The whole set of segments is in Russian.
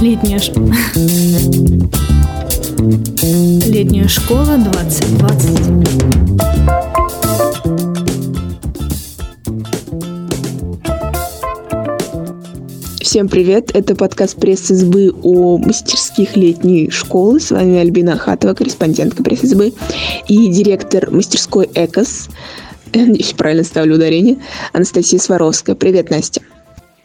Летняя, ш... Летняя школа 2020. Всем привет! Это подкаст пресс-избы о мастерских летней школы. С вами Альбина Ахатова, корреспондентка пресс-избы и директор мастерской ЭКОС. Если правильно ставлю ударение. Анастасия Сваровская. Привет, Настя.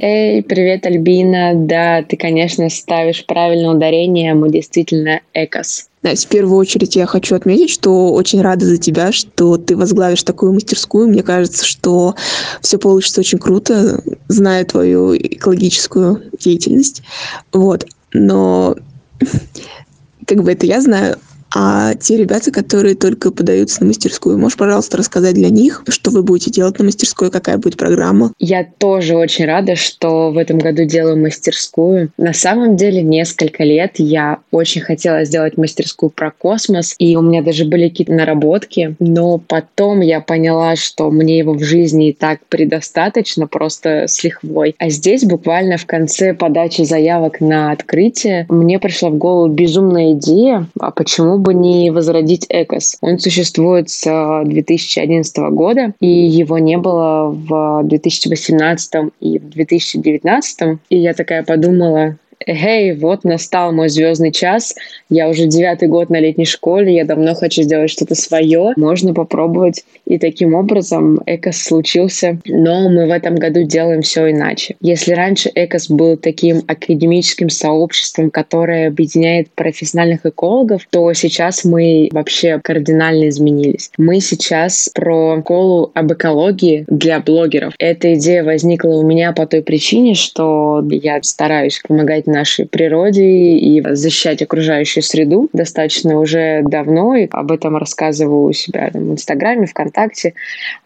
Эй, привет, Альбина. Да, ты, конечно, ставишь правильное ударение. Мы действительно экос. Настя, в первую очередь я хочу отметить, что очень рада за тебя, что ты возглавишь такую мастерскую. Мне кажется, что все получится очень круто, зная твою экологическую деятельность. Вот. Но как бы это я знаю, а те ребята, которые только подаются на мастерскую, можешь, пожалуйста, рассказать для них, что вы будете делать на мастерской, какая будет программа? Я тоже очень рада, что в этом году делаю мастерскую. На самом деле, несколько лет я очень хотела сделать мастерскую про космос, и у меня даже были какие-то наработки, но потом я поняла, что мне его в жизни и так предостаточно, просто с лихвой. А здесь буквально в конце подачи заявок на открытие мне пришла в голову безумная идея, а почему бы не возродить ЭКОС. Он существует с 2011 года, и его не было в 2018 и в 2019. И я такая подумала, эй, вот настал мой звездный час, я уже девятый год на летней школе, я давно хочу сделать что-то свое, можно попробовать. И таким образом Экос случился, но мы в этом году делаем все иначе. Если раньше Экос был таким академическим сообществом, которое объединяет профессиональных экологов, то сейчас мы вообще кардинально изменились. Мы сейчас про школу об экологии для блогеров. Эта идея возникла у меня по той причине, что я стараюсь помогать нашей природе и защищать окружающую среду достаточно уже давно, и об этом рассказываю у себя там, в Инстаграме, ВКонтакте.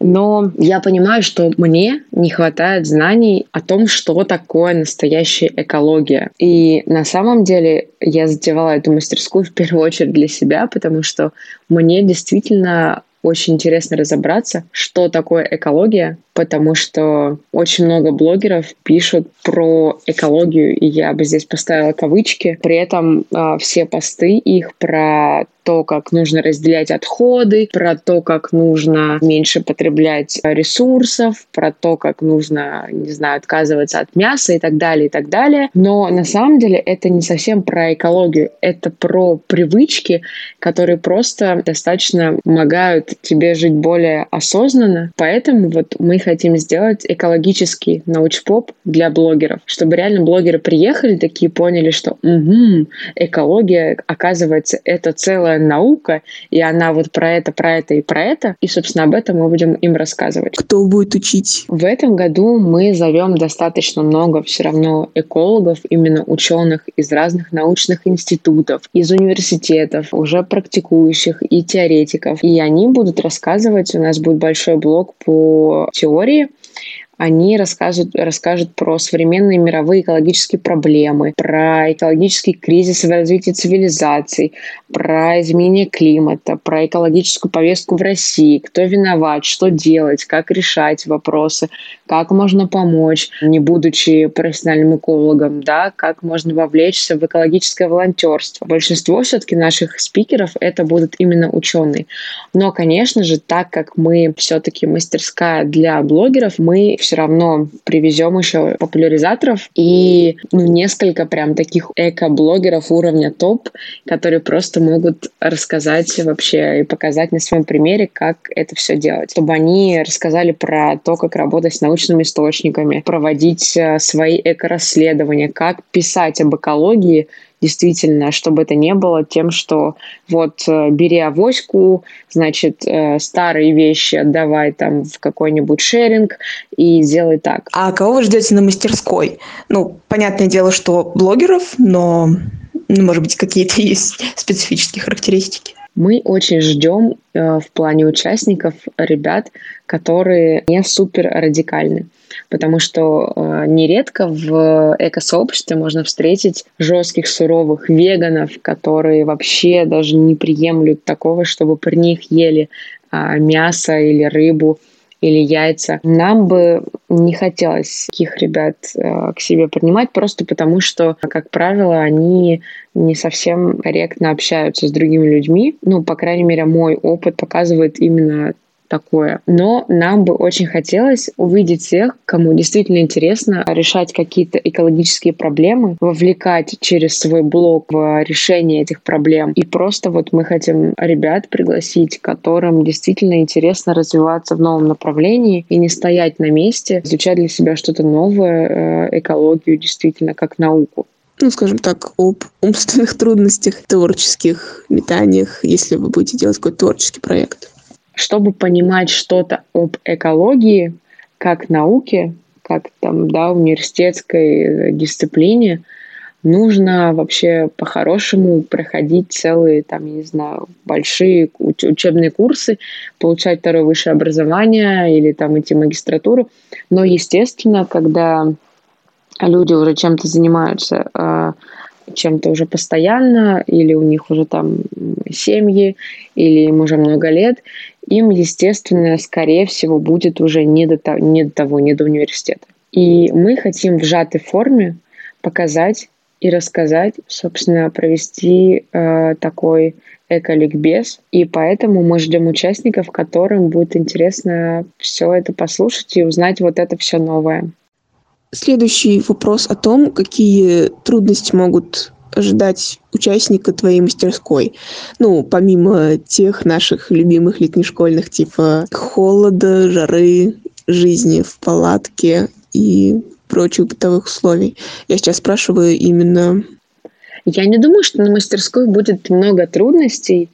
Но я понимаю, что мне не хватает знаний о том, что такое настоящая экология. И на самом деле я затевала эту мастерскую в первую очередь для себя, потому что мне действительно очень интересно разобраться, что такое экология, потому что очень много блогеров пишут про экологию, и я бы здесь поставила кавычки. При этом э, все посты их про то, как нужно разделять отходы, про то, как нужно меньше потреблять ресурсов, про то, как нужно, не знаю, отказываться от мяса и так далее, и так далее. Но на самом деле это не совсем про экологию, это про привычки, которые просто достаточно помогают тебе жить более осознанно. Поэтому вот мы хотим сделать экологический научпоп для блогеров, чтобы реально блогеры приехали такие, поняли, что угу, экология, оказывается, это целая наука, и она вот про это, про это и про это. И, собственно, об этом мы будем им рассказывать. Кто будет учить? В этом году мы зовем достаточно много все равно экологов, именно ученых из разных научных институтов, из университетов, уже практикующих и теоретиков. И они будут рассказывать, у нас будет большой блок по теории, они расскажут, расскажут про современные мировые экологические проблемы, про экологический кризис в развитии цивилизаций, про изменение климата, про экологическую повестку в России, кто виноват, что делать, как решать вопросы, как можно помочь, не будучи профессиональным экологом, да, как можно вовлечься в экологическое волонтерство. Большинство все-таки наших спикеров это будут именно ученые. Но, конечно же, так как мы все-таки мастерская для блогеров, мы все равно привезем еще популяризаторов и ну, несколько прям таких эко-блогеров уровня топ, которые просто могут рассказать вообще и показать на своем примере, как это все делать. Чтобы они рассказали про то, как работать с научными источниками, проводить э, свои эко-расследования, как писать об экологии действительно, чтобы это не было тем, что вот э, бери авоську, значит, э, старые вещи отдавай там в какой-нибудь шеринг и делай так. А кого вы ждете на мастерской? Ну, понятное дело, что блогеров, но, ну, может быть, какие-то есть специфические характеристики. Мы очень ждем э, в плане участников ребят, которые не супер радикальны потому что э, нередко в экосообществе можно встретить жестких, суровых веганов, которые вообще даже не приемлют такого, чтобы при них ели э, мясо или рыбу или яйца. Нам бы не хотелось таких ребят э, к себе принимать, просто потому что, как правило, они не совсем корректно общаются с другими людьми. Ну, по крайней мере, мой опыт показывает именно такое. Но нам бы очень хотелось увидеть тех, кому действительно интересно решать какие-то экологические проблемы, вовлекать через свой блог в решение этих проблем. И просто вот мы хотим ребят пригласить, которым действительно интересно развиваться в новом направлении и не стоять на месте, изучать для себя что-то новое, э, экологию действительно как науку ну, скажем так, об умственных трудностях, творческих метаниях, если вы будете делать какой-то творческий проект чтобы понимать что-то об экологии, как науке, как там, да, университетской э, дисциплине, нужно вообще по-хорошему проходить целые, там, я не знаю, большие учебные курсы, получать второе высшее образование или там идти в магистратуру. Но, естественно, когда люди уже чем-то занимаются, а, чем-то уже постоянно, или у них уже там семьи, или им уже много лет, им, естественно, скорее всего, будет уже не до, того, не до того, не до университета. И мы хотим в сжатой форме показать и рассказать, собственно, провести э, такой эколикбез. И поэтому мы ждем участников, которым будет интересно все это послушать и узнать вот это все новое. Следующий вопрос о том, какие трудности могут ожидать участника твоей мастерской? Ну, помимо тех наших любимых летнешкольных, типа холода, жары, жизни в палатке и прочих бытовых условий. Я сейчас спрашиваю именно... Я не думаю, что на мастерской будет много трудностей.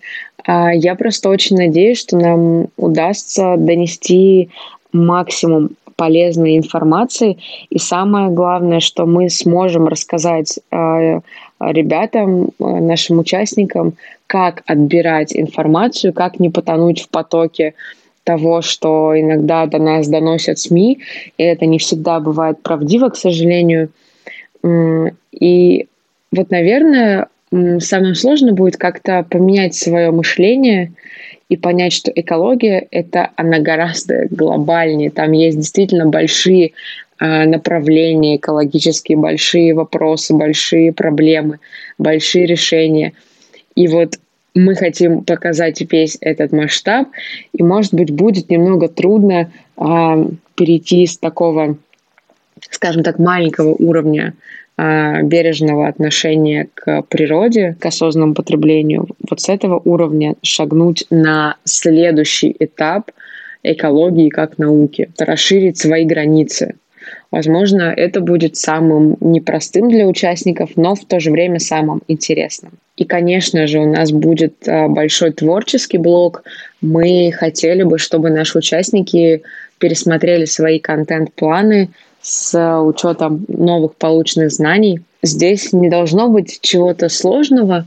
А я просто очень надеюсь, что нам удастся донести максимум полезной информации. И самое главное, что мы сможем рассказать э, ребятам, э, нашим участникам, как отбирать информацию, как не потонуть в потоке того, что иногда до нас доносят СМИ, и это не всегда бывает правдиво, к сожалению. И вот, наверное, самое сложное будет как-то поменять свое мышление и понять, что экология это она гораздо глобальнее. Там есть действительно большие э, направления экологические, большие вопросы, большие проблемы, большие решения. И вот мы хотим показать весь этот масштаб, и, может быть, будет немного трудно э, перейти с такого, скажем так, маленького уровня а, бережного отношения к природе, к осознанному потреблению, вот с этого уровня шагнуть на следующий этап экологии как науки, расширить свои границы. Возможно, это будет самым непростым для участников, но в то же время самым интересным. И, конечно же, у нас будет а, большой творческий блок. Мы хотели бы, чтобы наши участники пересмотрели свои контент-планы, с учетом новых полученных знаний. Здесь не должно быть чего-то сложного.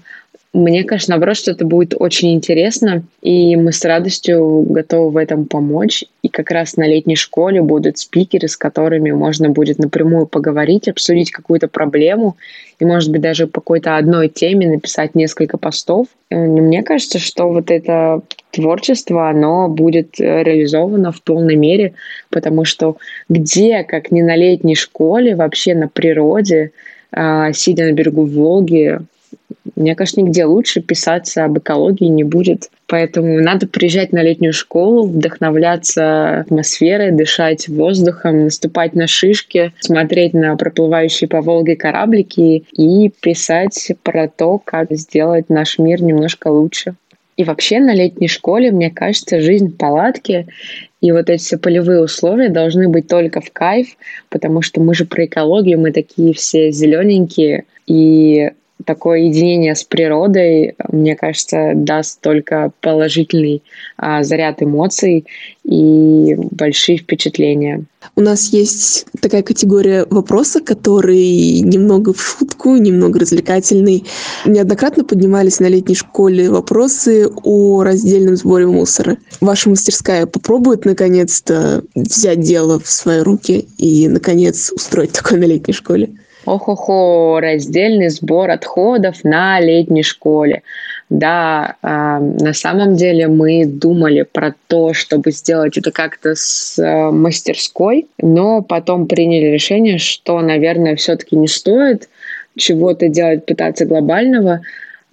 Мне кажется, наоборот, что это будет очень интересно, и мы с радостью готовы в этом помочь. И как раз на летней школе будут спикеры, с которыми можно будет напрямую поговорить, обсудить какую-то проблему, и, может быть, даже по какой-то одной теме написать несколько постов. Э, мне кажется, что вот это творчество, оно будет э, реализовано в полной мере, потому что где, как не на летней школе, вообще на природе, а, сидя на берегу Волги, мне кажется, нигде лучше писаться об экологии не будет. Поэтому надо приезжать на летнюю школу, вдохновляться атмосферой, дышать воздухом, наступать на шишки, смотреть на проплывающие по Волге кораблики и писать про то, как сделать наш мир немножко лучше. И вообще на летней школе, мне кажется, жизнь в палатке и вот эти все полевые условия должны быть только в кайф, потому что мы же про экологию, мы такие все зелененькие, и такое единение с природой, мне кажется, даст только положительный а, заряд эмоций и большие впечатления. У нас есть такая категория вопроса, который немного в шутку, немного развлекательный. Неоднократно поднимались на летней школе вопросы о раздельном сборе мусора. Ваша мастерская попробует наконец-то взять дело в свои руки и, наконец, устроить такое на летней школе? Ох-охо, раздельный сбор отходов на летней школе. Да, а, на самом деле мы думали про то, чтобы сделать это как-то с а, мастерской, но потом приняли решение, что, наверное, все-таки не стоит чего-то делать, пытаться глобального,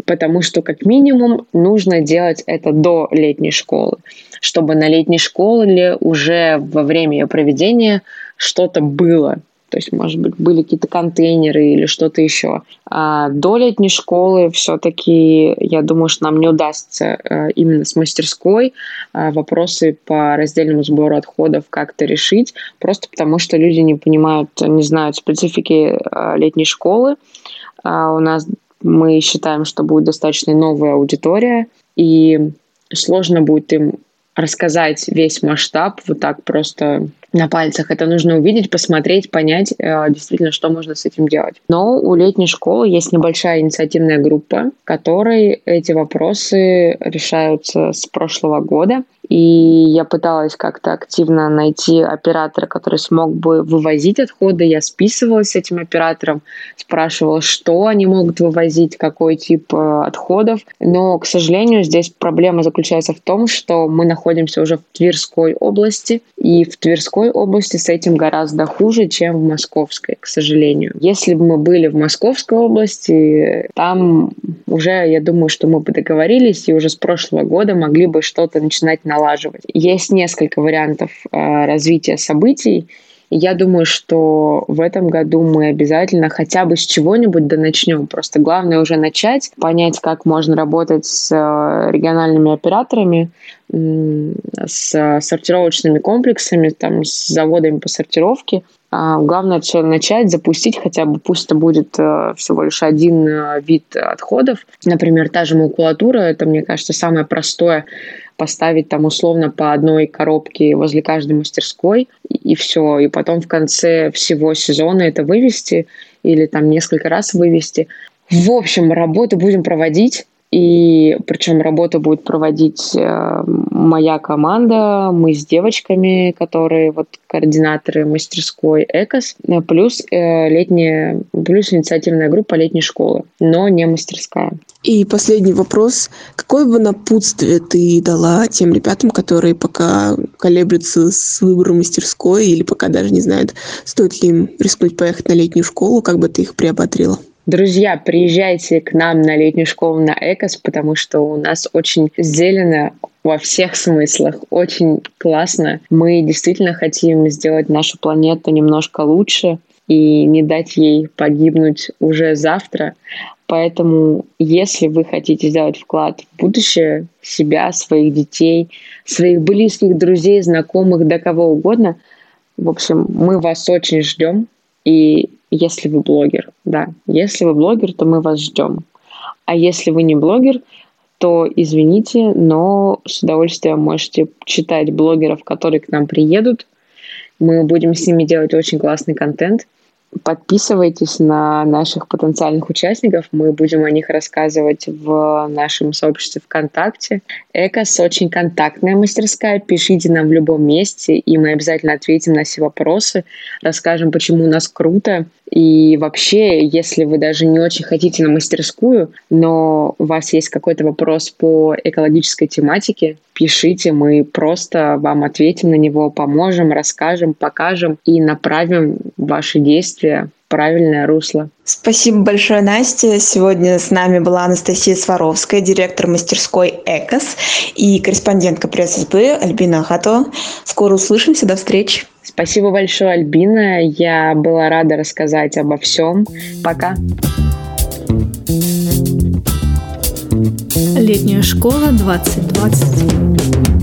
потому что как минимум нужно делать это до летней школы, чтобы на летней школе уже во время ее проведения что-то было, то есть, может быть, были какие-то контейнеры или что-то еще. А до летней школы все-таки, я думаю, что нам не удастся э, именно с мастерской э, вопросы по раздельному сбору отходов как-то решить, просто потому что люди не понимают, не знают специфики э, летней школы. А у нас мы считаем, что будет достаточно новая аудитория, и сложно будет им рассказать весь масштаб вот так просто на пальцах. Это нужно увидеть, посмотреть, понять э, действительно, что можно с этим делать. Но у летней школы есть небольшая инициативная группа, которой эти вопросы решаются с прошлого года. И я пыталась как-то активно найти оператора, который смог бы вывозить отходы. Я списывалась с этим оператором, спрашивала, что они могут вывозить, какой тип э, отходов. Но, к сожалению, здесь проблема заключается в том, что мы находимся уже в Тверской области, и в Тверской области с этим гораздо хуже, чем в Московской, к сожалению. Если бы мы были в Московской области, там уже, я думаю, что мы бы договорились, и уже с прошлого года могли бы что-то начинать налаживать. Есть несколько вариантов э, развития событий, я думаю, что в этом году мы обязательно хотя бы с чего-нибудь да начнем. Просто главное уже начать, понять, как можно работать с э, региональными операторами, с сортировочными комплексами, там, с заводами по сортировке. А главное все начать, запустить хотя бы, пусть это будет э, всего лишь один вид отходов. Например, та же макулатура, это, мне кажется, самое простое поставить там условно по одной коробке возле каждой мастерской, и, и все. И потом в конце всего сезона это вывести или там несколько раз вывести. В общем, работу будем проводить. И причем работу будет проводить э, моя команда, мы с девочками, которые вот координаторы мастерской ЭКОС, э, плюс э, летняя, плюс инициативная группа летней школы, но не мастерская. И последний вопрос. Какое бы напутствие ты дала тем ребятам, которые пока колеблются с выбором мастерской или пока даже не знают, стоит ли им рискнуть поехать на летнюю школу, как бы ты их приободрила? Друзья, приезжайте к нам на летнюю школу на Экос, потому что у нас очень зелено во всех смыслах. Очень классно. Мы действительно хотим сделать нашу планету немножко лучше и не дать ей погибнуть уже завтра. Поэтому, если вы хотите сделать вклад в будущее себя, своих детей, своих близких, друзей, знакомых, да кого угодно, в общем, мы вас очень ждем. И если вы блогер, да, если вы блогер, то мы вас ждем. А если вы не блогер, то извините, но с удовольствием можете читать блогеров, которые к нам приедут. Мы будем с ними делать очень классный контент – Подписывайтесь на наших потенциальных участников. Мы будем о них рассказывать в нашем сообществе ВКонтакте. Экос очень контактная мастерская. Пишите нам в любом месте, и мы обязательно ответим на все вопросы, расскажем, почему у нас круто. И вообще, если вы даже не очень хотите на мастерскую, но у вас есть какой-то вопрос по экологической тематике, пишите, мы просто вам ответим на него, поможем, расскажем, покажем и направим ваши действия в правильное русло. Спасибо большое, Настя. Сегодня с нами была Анастасия Сваровская, директор мастерской «Экос» и корреспондентка пресс-СБ Альбина Ахатова. Скоро услышимся, до встречи. Спасибо большое, Альбина. Я была рада рассказать обо всем. Пока. Летняя школа 2020.